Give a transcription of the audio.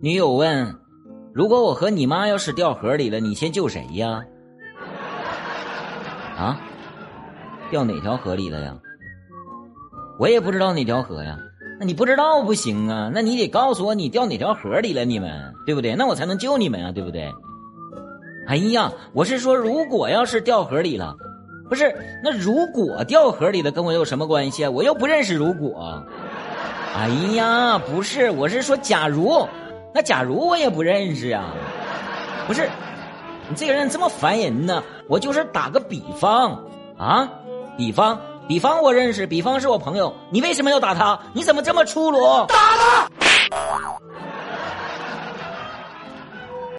女友问：“如果我和你妈要是掉河里了，你先救谁呀？”啊？掉哪条河里了呀？我也不知道哪条河呀。那你不知道不行啊，那你得告诉我你掉哪条河里了，你们对不对？那我才能救你们啊，对不对？哎呀，我是说，如果要是掉河里了，不是那如果掉河里了，跟我有什么关系啊？我又不认识如果。哎呀，不是，我是说假如，那假如我也不认识啊。不是，你这个人这么烦人呢？我就是打个比方啊，比方。比方我认识，比方是我朋友，你为什么要打他？你怎么这么粗鲁？打他！